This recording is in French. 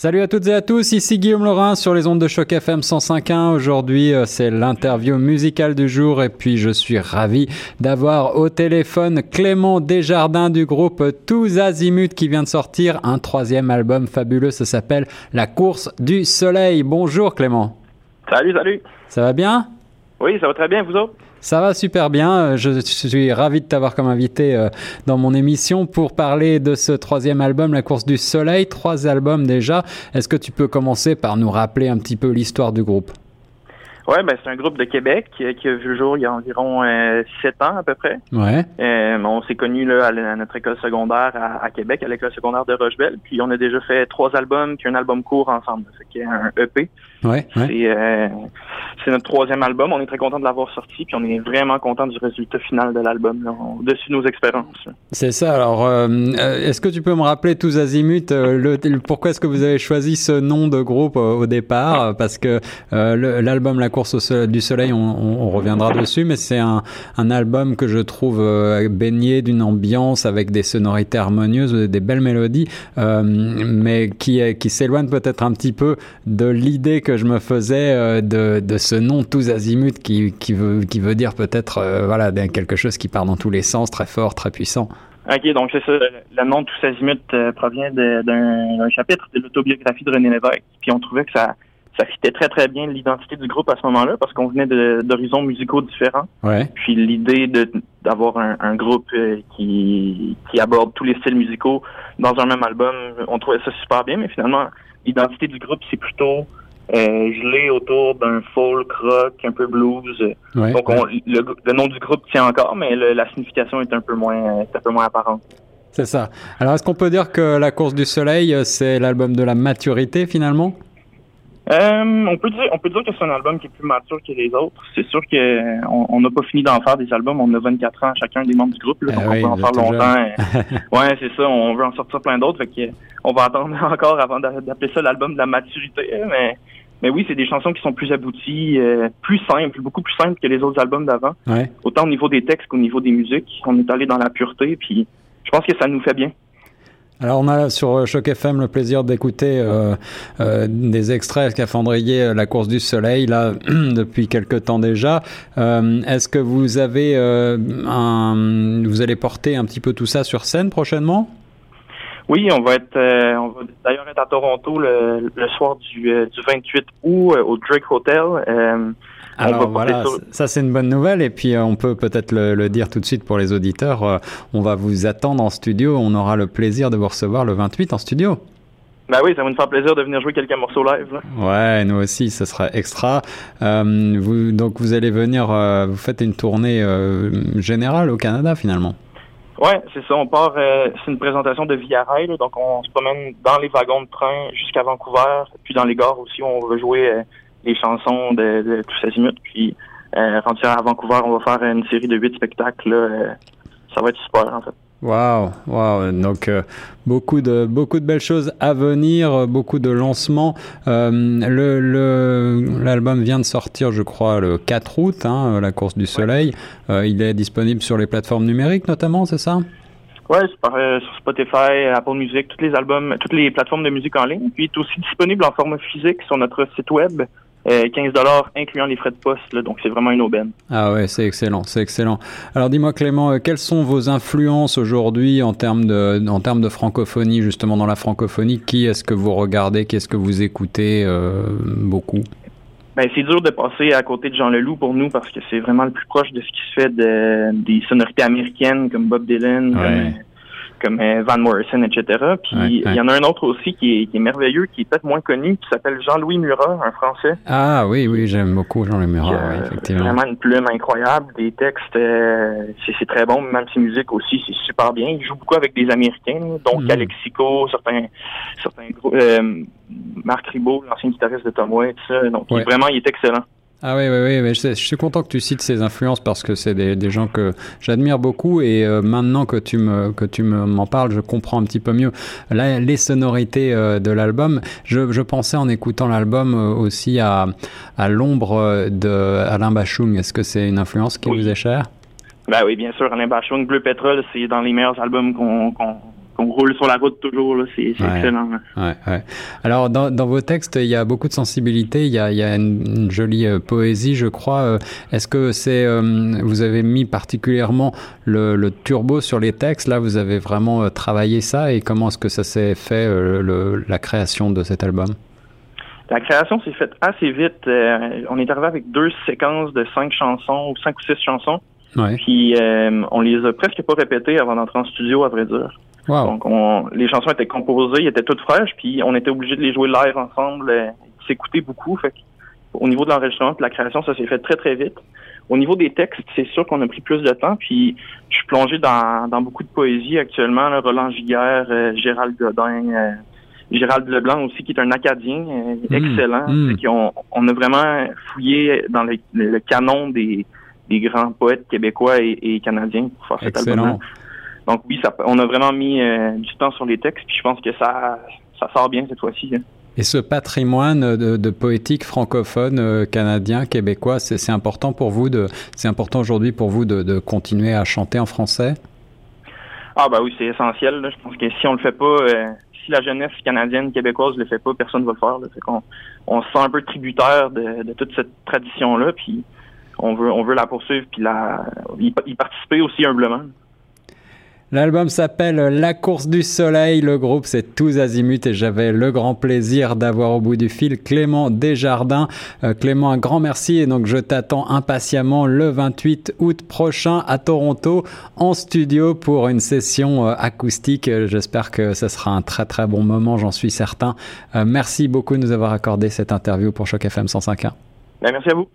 Salut à toutes et à tous, ici Guillaume Laurin sur les ondes de choc FM 105.1. Aujourd'hui, euh, c'est l'interview musicale du jour et puis je suis ravi d'avoir au téléphone Clément Desjardins du groupe Tous Azimuts qui vient de sortir un troisième album fabuleux. Ça s'appelle La course du soleil. Bonjour Clément. Salut, salut. Ça va bien? Oui, ça va très bien, vous autres? Ça va super bien. Euh, je suis ravi de t'avoir comme invité euh, dans mon émission pour parler de ce troisième album, La course du soleil. Trois albums déjà. Est-ce que tu peux commencer par nous rappeler un petit peu l'histoire du groupe? Oui, ben, c'est un groupe de Québec qui, a vu le jour il y a environ euh, sept ans à peu près. Ouais. on s'est connus là, à, notre école secondaire à, Québec, à l'école secondaire de Rochebelle. Puis on a déjà fait trois albums, puis un album court ensemble. C'est un EP. Ouais, ouais c'est notre troisième album. On est très content de l'avoir sorti, puis on est vraiment content du résultat final de l'album, au-dessus de nos expériences. C'est ça. Alors, euh, euh, est-ce que tu peux me rappeler tous azimuts euh, le, pourquoi est-ce que vous avez choisi ce nom de groupe au départ? Parce que l'album La course du soleil, on, reviendra dessus, mais c'est un, album que je trouve baigné d'une ambiance avec des sonorités harmonieuses, des belles mélodies, mais qui, s'éloigne peut-être un petit peu de l'idée que je me faisais de, de ce nom tous azimuts qui, veut, dire peut-être euh, quelque chose qui part dans tous les sens, très fort, très puissant. OK, donc c'est ça. Le nom tous azimuts euh, provient d'un chapitre de l'autobiographie de René Lévesque. Puis on trouvait que ça, ça fitait très très bien l'identité du groupe à ce moment-là parce qu'on venait d'horizons musicaux différents. Ouais. Puis l'idée d'avoir un, un, groupe euh, qui, qui aborde tous les styles musicaux dans un même album, on trouvait ça super bien, mais finalement, l'identité du groupe, c'est plutôt euh, gelé autour d'un folk rock, un peu blues. Donc le, nom du groupe tient encore, mais la signification est un peu moins, un peu moins apparente. C'est ça. Alors est-ce qu'on peut dire que La course du soleil, c'est l'album de la maturité finalement? Euh, on peut dire, on peut dire que c'est un album qui est plus mature que les autres. C'est sûr qu'on on n'a pas fini d'en faire des albums. On a 24 ans chacun des membres du groupe, là, donc eh on peut en faire longtemps. ouais, c'est ça. On veut en sortir plein d'autres. on va attendre encore avant d'appeler ça l'album de la maturité. Mais mais oui, c'est des chansons qui sont plus abouties, euh, plus simples, beaucoup plus simples que les autres albums d'avant. Autant au niveau des textes qu'au niveau des musiques. On est allé dans la pureté, puis je pense que ça nous fait bien. Alors on a sur Choc FM le plaisir d'écouter euh, euh, des extraits scaphandriers La course du soleil là depuis quelque temps déjà. Est-ce que vous avez un, vous allez porter un petit peu tout ça sur scène prochainement? Oui, on va être, euh, on d'ailleurs être à Toronto le, le soir du, euh, du 28 août euh, au Drake Hotel. Alors voilà, ça c'est une bonne nouvelle et puis on peut peut-être le, dire tout de suite pour les auditeurs. on va vous attendre en studio. On aura le plaisir de vous recevoir le 28 en studio. Ben oui, ça va nous faire plaisir de venir jouer quelques morceaux live. Là. Ouais, nous aussi, ce sera extra. vous, donc vous allez venir, vous faites une tournée générale au Canada finalement. Oui, c'est ça. On part, euh, c'est une présentation de Via Rail, donc on se promène dans les wagons de train jusqu'à Vancouver, puis dans les gares aussi, on va jouer euh, les chansons de, de tous ces minutes. Puis euh, rendu à Vancouver, on va faire une série de huit spectacles. Là, ça va être super en fait. Waouh, waouh. Donc euh, beaucoup de beaucoup de belles choses à venir, beaucoup de lancements. Euh, le l'album vient de sortir, je crois, le 4 août, hein, la course du soleil. Euh, il est disponible sur les plateformes numériques, notamment, c'est ça? Ouais, sur Spotify, Apple Music, tous les albums, toutes les plateformes de musique en ligne. Puis il est aussi disponible en format physique sur notre site web 15 euh, dollars incluant les frais de poste, donc c'est vraiment une aubaine. Ah ouais, c'est excellent, c'est excellent. Alors dis-moi Clément, euh, quelles sont vos influences aujourd'hui en termes de en termes de francophonie, justement dans la francophonie? Qui est-ce que vous regardez? Qu'est-ce que vous écoutez euh, beaucoup? Ben, c'est dur de passer à côté de Jean Leloup pour nous parce que c'est vraiment le plus proche de ce qui se fait de, des sonorités américaines comme Bob Dylan, comme euh, Van Morrison, etc. Puis il y en a un autre aussi qui est, qui est merveilleux, qui est peut-être moins connu, qui s'appelle Jean-Louis Murat, un Français. Ah oui, oui, j'aime beaucoup Jean-Louis Murat, oui, effectivement. Vraiment une plume incroyable, des textes, euh, c'est très bon, même ses musiques aussi, c'est super bien. Il joue beaucoup avec des Américains, donc mm. Alexico, certains, certains euh, Marc Ribot, l'ancien guitariste de Tom Waits, donc vraiment, il est excellent. Ah oui, oui, oui, mais je, suis content que tu cites ces influences parce que c'est des, des, gens que j'admire beaucoup et euh, maintenant que tu me que tu m'en parles, je comprends un petit peu mieux Là, les sonorités euh, de l'album. Je, je, pensais en écoutant l'album euh, aussi à, à l'ombre de Alain Bachung. Est-ce que c'est une influence qui vous est chère? Ben oui, bien sûr. Alain Bachung, Bleu Pétrole, c'est dans les meilleurs albums qu'on qu'on roule sur la route toujours. C'est excellent. Ouais, ouais. Alors, dans, dans, vos textes, il y a beaucoup de sensibilité. Il y a, il y a une, jolie euh, poésie, je crois. Euh, est-ce que c'est euh, vous avez mis particulièrement le, le, turbo sur les textes? Là, vous avez vraiment travaillé ça. Et comment est-ce que ça s'est fait le, la création de cet album? La création s'est faite assez vite. on est arrivé avec deux séquences de cinq chansons ou cinq ou six chansons. Ouais. Puis euh, on les a presque pas répétées avant d'entrer en studio, à vrai dire. Donc on, les chansons étaient composées, elles étaient toutes fraîches, puis on était obligé de les jouer live ensemble, euh, s'écouter beaucoup. Fait au niveau de l'enregistrement, de la création, ça s'est fait très très vite. Au niveau des textes, c'est sûr qu'on a pris plus de temps, puis je suis plongé dans, dans beaucoup de poésie actuellement. Roland Giguère, euh, Gérald Godin, euh, Gérald Leblanc aussi, qui est un Acadien mmh. excellent. Mmh. On, on, a vraiment fouillé dans le canon des des grands poètes québécois et, canadiens pour faire cet album. Donc oui, ça, on a vraiment mis euh, du temps sur les textes, puis je pense que ça, ça sort bien cette fois-ci. Hein. Et ce patrimoine de, de poétique francophone, euh, canadien, québécois, c'est important pour vous de, c'est important aujourd'hui pour vous de, de, continuer à chanter en français? Ah bah oui, c'est essentiel. Je pense que si on le fait pas, euh, si la jeunesse canadienne, québécoise le fait pas, personne ne va le faire. On, on, se sent un peu tributaire de, de toute cette tradition-là, puis on veut, on veut la poursuivre puis la, y, participer aussi humblement. L'album s'appelle La course du soleil. Le groupe, c'est tous azimuts et j'avais le grand plaisir d'avoir au bout du fil Clément Desjardins. Euh, Clément, un grand merci et donc je t'attends impatiemment le 28 août prochain à Toronto en studio pour une session euh, acoustique. J'espère que ce sera un très très bon moment, j'en suis certain. Euh, merci beaucoup de nous avoir accordé cette interview pour Choc FM 105.1. Ben, merci à vous.